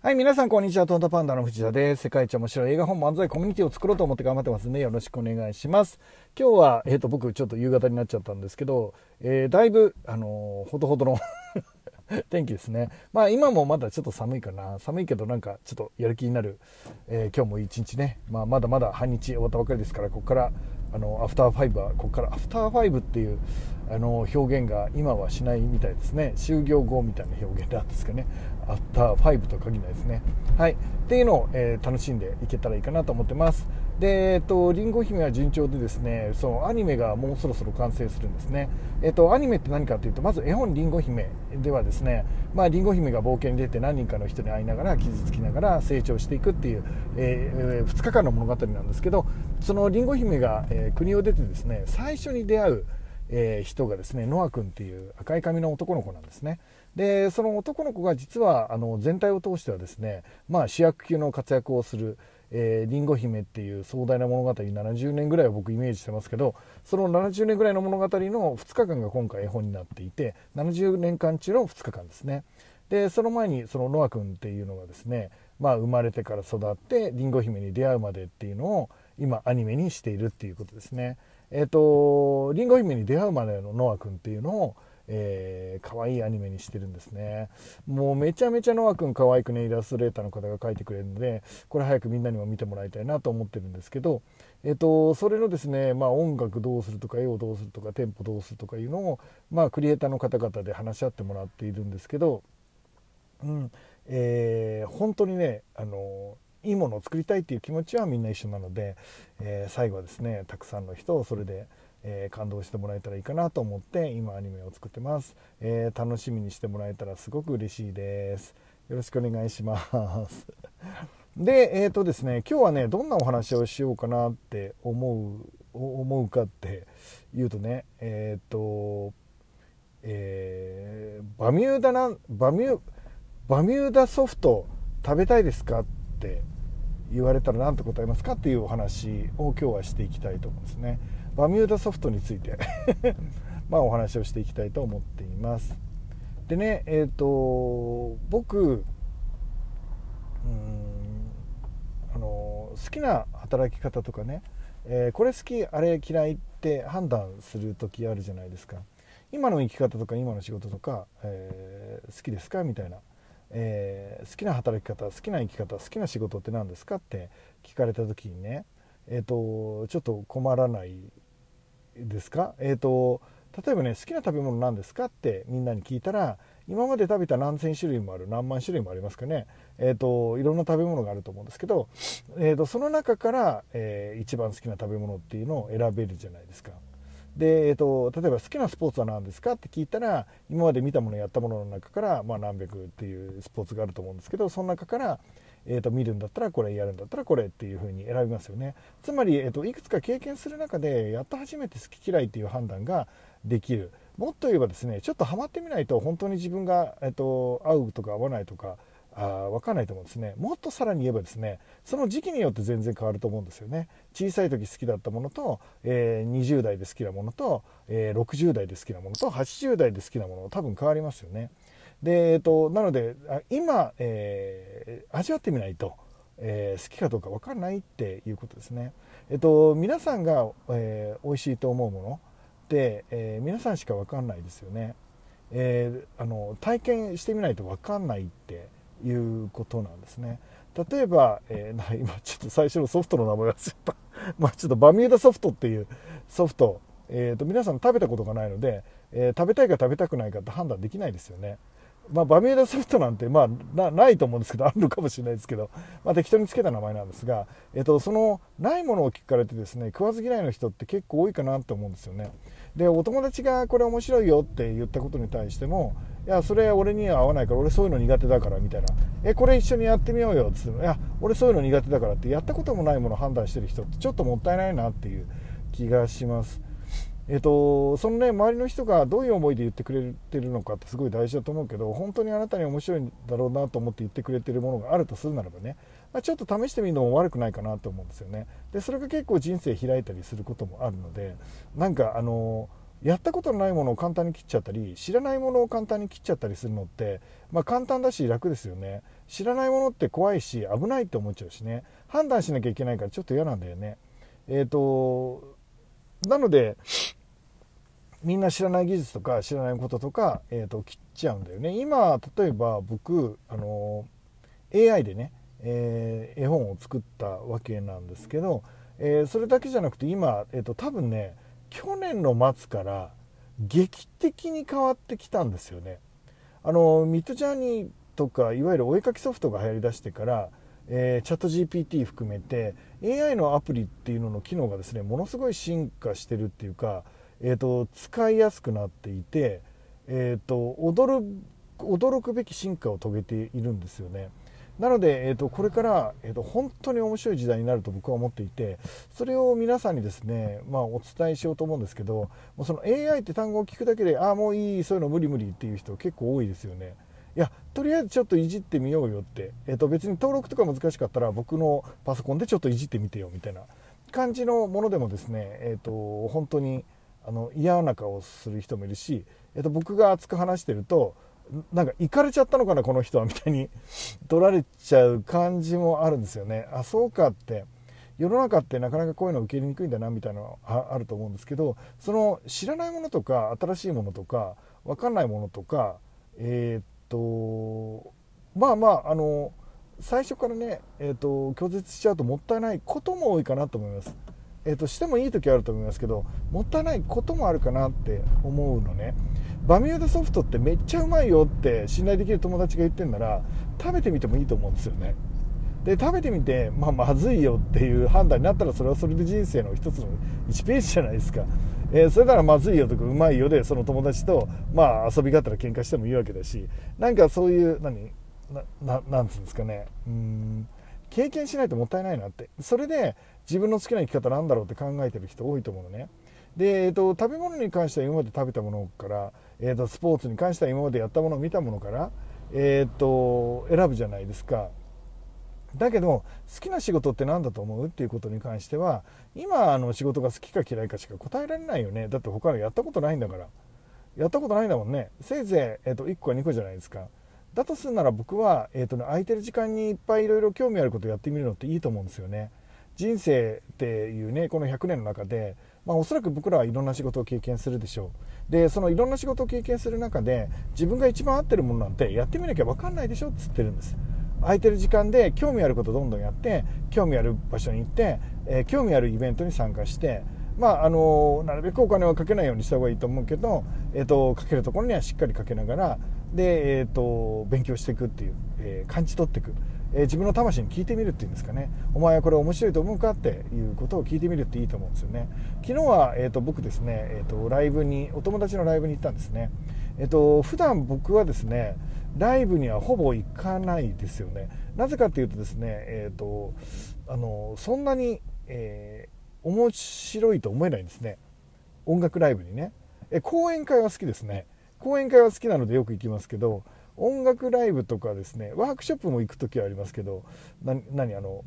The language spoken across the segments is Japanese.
はい、皆さんこんにちは。トンタパンダの藤田です。世界一面白い映画本漫才コミュニティを作ろうと思って頑張ってますんで、よろしくお願いします。今日は、えっ、ー、と、僕ちょっと夕方になっちゃったんですけど、えー、だいぶ、あのー、ほどほどの 天気ですね。まあ今もまだちょっと寒いかな。寒いけどなんかちょっとやる気になる、え今日も一日ね、まあまだまだ半日終わったばかりですから、ここからあのアフターファイブはここからアフターファイブっていうあの表現が今はしないみたいですね就業後みたいな表現なんですかねアフターファイブとは限らないですね。はい。っていうのを、えー、楽しんでいけたらいいかなと思ってます。で、えっと、リンゴ姫は順調でですねそのアニメがもうそろそろ完成するんですね。えっとアニメって何かというとまず絵本リンゴ姫ではですねまあリンゴ姫が冒険に出て何人かの人に会いながら傷つきながら成長していくっていう、えー、2日間の物語なんですけどそのリンゴ姫が、えー、国を出てですね最初に出会うえ、人がですねノア君っていう赤い髪の男の子なんですね。でその男の子が実はあの全体を通してはですね、まあ、主役級の活躍をするえー、リンゴ姫っていう壮大な物語70年ぐらいを僕イメージしてますけどその70年ぐらいの物語の2日間が今回絵本になっていて70年間中の2日間ですね。でその前にそのノア君っていうのがですね、まあ、生まれてから育ってリンゴ姫に出会うまでっていうのを今アニメにしているっていうことですね。えっ、ー、とりんご姫に出会うまでのノア君っていうのをえー、可愛いアニメにしてるんですね。もうめちゃめちゃノア君可愛くねイラストレーターの方が描いてくれるのでこれ早くみんなにも見てもらいたいなと思ってるんですけど、えっと、それのですね、まあ、音楽どうするとか絵をどうするとかテンポどうするとかいうのを、まあ、クリエイターの方々で話し合ってもらっているんですけど、うんえー、本当にねあのいいものを作りたいっていう気持ちはみんな一緒なので、えー、最後はですねたくさんの人をそれで、えー、感動してもらえたらいいかなと思って今アニメを作ってます、えー、楽しみにしてもらえたらすごく嬉しいです。よろしくお願いします。でえっ、とですね今日はねどんなお話をしようかなって思う思うかって言うとねえっ、とえバミューダなバミューバミューダソフト食べたいですかって言われたら何て答えますかっていうお話を今日はしていきたいと思うんですね。バミューダソフトについて。まあお話をしていきたいと思っています。でねえっ、ー、と僕うんあの好きな働き方とかね、えー、これ好きあれ嫌いって判断する時あるじゃないですか。今の生き方とか今の仕事とか、えー、好きですか？みたいなえー、好きな働き方好きな生き方好きな仕事って何ですかって聞かれた時にね、えーと、ちょっと困らないですか、えーと、例えばね好きな食べ物何ですかってみんなに聞いたら今まで食べた何千種類もある何万種類もありますかね、えーと、いろんな食べ物があると思うんですけど、えー、とその中から、えー、一番好きな食べ物っていうのを選べるじゃないですか。で、えーと、例えば好きなスポーツは何ですかって聞いたら今まで見たものやったものの中から、まあ、何百っていうスポーツがあると思うんですけどその中から、えーと、見るんだったらこれやるんだったらこれっていうふうに選びますよね。つまり、えーと、いくつか経験する中でやっと初めて好き嫌いっていう判断ができる。もっと言えばですねちょっとハマってみないと本当に自分が、えー、と合うとか合わないとかあ分かんないと思うんですね。もっとさらに言えばですねその時期によって全然変わると思うんですよね。小さい時好きだったものと、えー、20代で好きなものと、えー、60代で好きなものと80代で好きなもの多分変わりますよね。で、えーと、なので今、えー、味わってみないと、えー、好きかどうか分かんないっていうことですね。えっ、と皆さんが、えー、美味しいと思うものって、え皆さんしか分かんないですよね。え、あの体験してみないと分かんないっていうことなんですね。例えば、えー、今ちょっと最初のソフトの名前忘れちゃった。まあちょっとバミューダソフトっていうソフト、えーと、皆さん食べたことがないので、えー、食べたいか食べたくないかって判断できないですよね。まあ、バミューダソフトなんて、まあ、ないと思うんですけどあるのかもしれないですけど、まあ、適当につけた名前なんですが、えっと、そのないものを聞かれてですね食わず嫌いの人って結構多いかなと思うんですよね。でお友達がこれ面白いよって言ったことに対してもいやそれ俺には合わないから俺そういうの苦手だからみたいな。えこれ一緒にやってみようよっつって。いや俺そういうの苦手だからってやったこともないもの判断してる人ってちょっともったいないなっていう気がします。えっと、そのね周りの人がどういう思いで言ってくれてるのかってすごい大事だと思うけど本当にあなたに面白いんだろうなと思って言ってくれてるものがあるとするならばね、まあ、ちょっと試してみるのも悪くないかなと思うんですよね。でそれが結構人生開いたりすることもあるのでなんかあのやったことのないものを簡単に切っちゃったり知らないものを簡単に切っちゃったりするのって、まあ、簡単だし楽ですよね。知らないものって怖いし危ないって思っちゃうしね。判断しなきゃいけないからちょっと嫌なんだよね。えっ、ー、となのでみんな知らない技術とか知らないこととか、えーと、切っちゃうんだよね。今例えば僕あの AI でね、えー、絵本を作ったわけなんですけど、えー、それだけじゃなくて今、えーと、多分ね去年の末から劇的に変わってきたんですよねあのミッドジャーニーとかいわゆるお絵かきソフトが流行りだしてからえー、チャット GPT 含めて AI のアプリっていうのの機能がですねものすごい進化してるっていうか、えーと、使いやすくなっていて、えーと、驚驚くべき進化を遂げているんですよね。なので、えーと、これから、えーと、本当に面白い時代になると僕は思っていてそれを皆さんにですね、まあ、お伝えしようと思うんですけどもうその AI って単語を聞くだけでああもういいそういうの無理無理っていう人結構多いですよね。いやとりあえずちょっといじってみようよって、えー、と別に登録とか難しかったら僕のパソコンでちょっといじってみてよみたいな感じのものでもですね、えー、と本当にあの嫌な顔をする人もいるし、えー、と僕が熱く話してるとなんか行かれちゃったのかなこの人はみたいに取られちゃう感じもあるんですよねあそうかって世の中ってなかなかこういうの受け入れにくいんだなみたいなのはあると思うんですけどその知らないものとか新しいものとか分かんないものとかえー、っとまあまああの最初からね、えーと、拒絶しちゃうともったいないことも多いかなと思います。えーと、してもいい時あると思いますけどもったいないこともあるかなって思うのねバミューダソフトってめっちゃうまいよって信頼できる友達が言ってんなら食べてみてもいいと思うんですよね。で食べてみて、まあ、まずいよっていう判断になったらそれはそれで人生の一つの1ページじゃないですか、えー、それならまずいよとかうまいよでその友達と、まあ、遊びがあったら喧嘩してもいいわけだし。なんかそういう何？ななんつうんですかね。うん。経験しないともったいないなって。それで自分の好きな生き方なんだろうって考えてる人多いと思うのね。で、えーと、食べ物に関しては今まで食べたものから、えーと、スポーツに関しては今までやったものを見たものから、えーと選ぶじゃないですか。だけど好きな仕事って何だと思う？っていうことに関しては今あの仕事が好きか嫌いかしか答えられないよね。だって他のやったことないんだから。やったことないんだもんね。せいぜい、えー、と1個か2個じゃないですか。だとするなら僕は、えーとね、空いてる時間にいっぱいいろいろ興味あることをやってみるのっていいと思うんですよね。人生っていうねこの100年の中で、まあ、おそらく僕らはいろんな仕事を経験するでしょう。でそのいろんな仕事を経験する中で自分が一番合ってるものなんてやってみなきゃ分かんないでしょっつってるんです。空いてる時間で興味あることどんどんやって興味ある場所に行って、えー、興味あるイベントに参加してまああのなるべくお金はかけないようにした方がいいと思うけど、えーと、かけるところにはしっかりかけながらで、えーと、勉強していくっていう、えー、感じ取っていく、え、自分の魂に聞いてみるっていうんですかね。お前はこれ面白いと思うかっていうことを聞いてみるっていいと思うんですよね。昨日は、えーと、僕ですね、えー、とライブにお友達のライブに行ったんですね。えっ、と普段僕はですねライブにはほぼ行かないですよね。なぜかというとですね、えーと、あのそんなに、えー、面白いと思えないんですね。音楽ライブにね。え講演会は好きですね。講演会は好きなのでよく行きますけど音楽ライブとかですねワークショップも行く時はありますけど何あの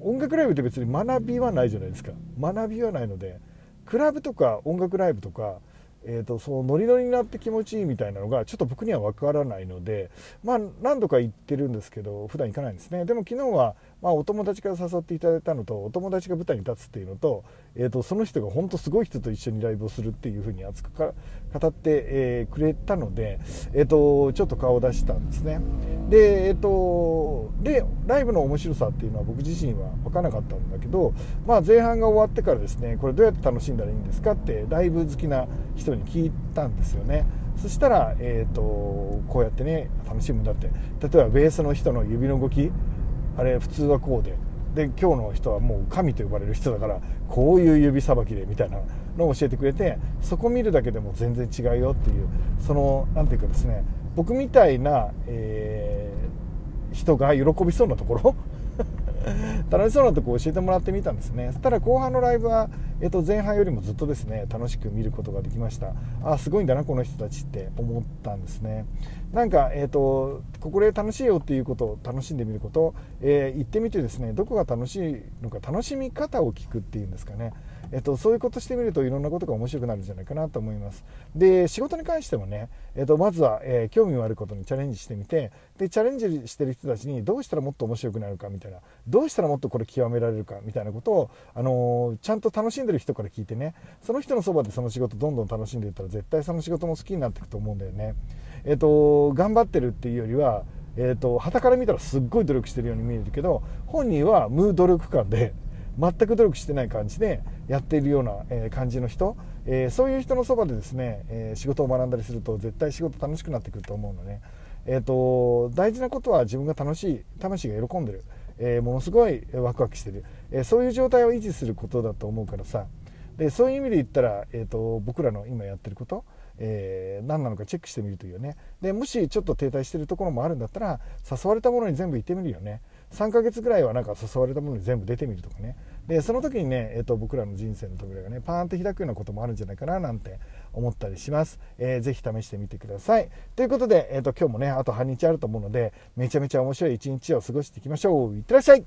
音楽ライブって別に学びはないじゃないですか。学びはないのでクラブとか音楽ライブとかえーと、そのノリノリになって気持ちいいみたいなのがちょっと僕には分からないので、まあ、何度か行ってるんですけど普段行かないんですね。でも昨日は、まあ、お友達から誘っていただいたのとお友達が舞台に立つっていうのと,、えーと、その人が本当すごい人と一緒にライブをするっていうふうに熱く語って、えー、くれたので、えーと、ちょっと顔を出したんですね。で,、えー、とでライブの面白さっていうのは僕自身は分からなかったんだけど、まあ、前半が終わってからですねこれどうやって楽しんだらいいんですかってライブ好きな人に聞いたんですよね。そしたら、えーと、こうやってね楽しむんだって。例えばベースの人の指の動きあれ普通はこうで。で今日の人はもう神と呼ばれる人だからこういう指さばきでみたいなのを教えてくれてそこ見るだけでも全然違うよっていうその何ていうかですね僕みたいな、えー、人が喜びそうなところ？楽しそうなとこ教えてもらってみたんですね。そしたら後半のライブは、えー、と前半よりもずっとですね楽しく見ることができました。あすごいんだなこの人たちって思ったんですね。なんか、えーと、ここで楽しいよっていうことを楽しんでみること、えー、行ってみてですねどこが楽しいのか楽しみ方を聞くっていうんですかね。えっと、そういうことしてみるといろんなことが面白くなるんじゃないかなと思いますで仕事に関してもね、えっと、まずは、えー、興味のあることにチャレンジしてみてでチャレンジしてる人たちにどうしたらもっと面白くなるかみたいなどうしたらもっとこれ極められるかみたいなことを、あのー、ちゃんと楽しんでる人から聞いてねその人のそばでその仕事どんどん楽しんでいったら絶対その仕事も好きになっていくと思うんだよね。えっと、頑張ってるっていうよりはえーと、旗から見たらすっごい努力してるように見えるけど本人は無努力感で全く努力してない感じでやっているような、え感じの人、え、そういう人のそばでですね、え、仕事を学んだりすると絶対仕事楽しくなってくると思うのね、えーと、大事なことは自分が楽しい魂が喜んでる、えものすごいワクワクしてる、えそういう状態を維持することだと思うからさ。でそういう意味で言ったら、えーと僕らの今やってることえー、何なのかチェックしてみるというね。でもしちょっと停滞してるところもあるんだったら誘われたものに全部行ってみるよね。3ヶ月ぐらいはなんか誘われたものに全部出てみるとかね。でその時にね、えーと、僕らの人生の扉がねパーンと開くようなこともあるんじゃないかななんて思ったりします、えー、ぜ試してみてください。ということで、えーと今日もねあと半日あると思うのでめちゃめちゃ面白い一日を過ごしていきましょう。いってらっしゃい。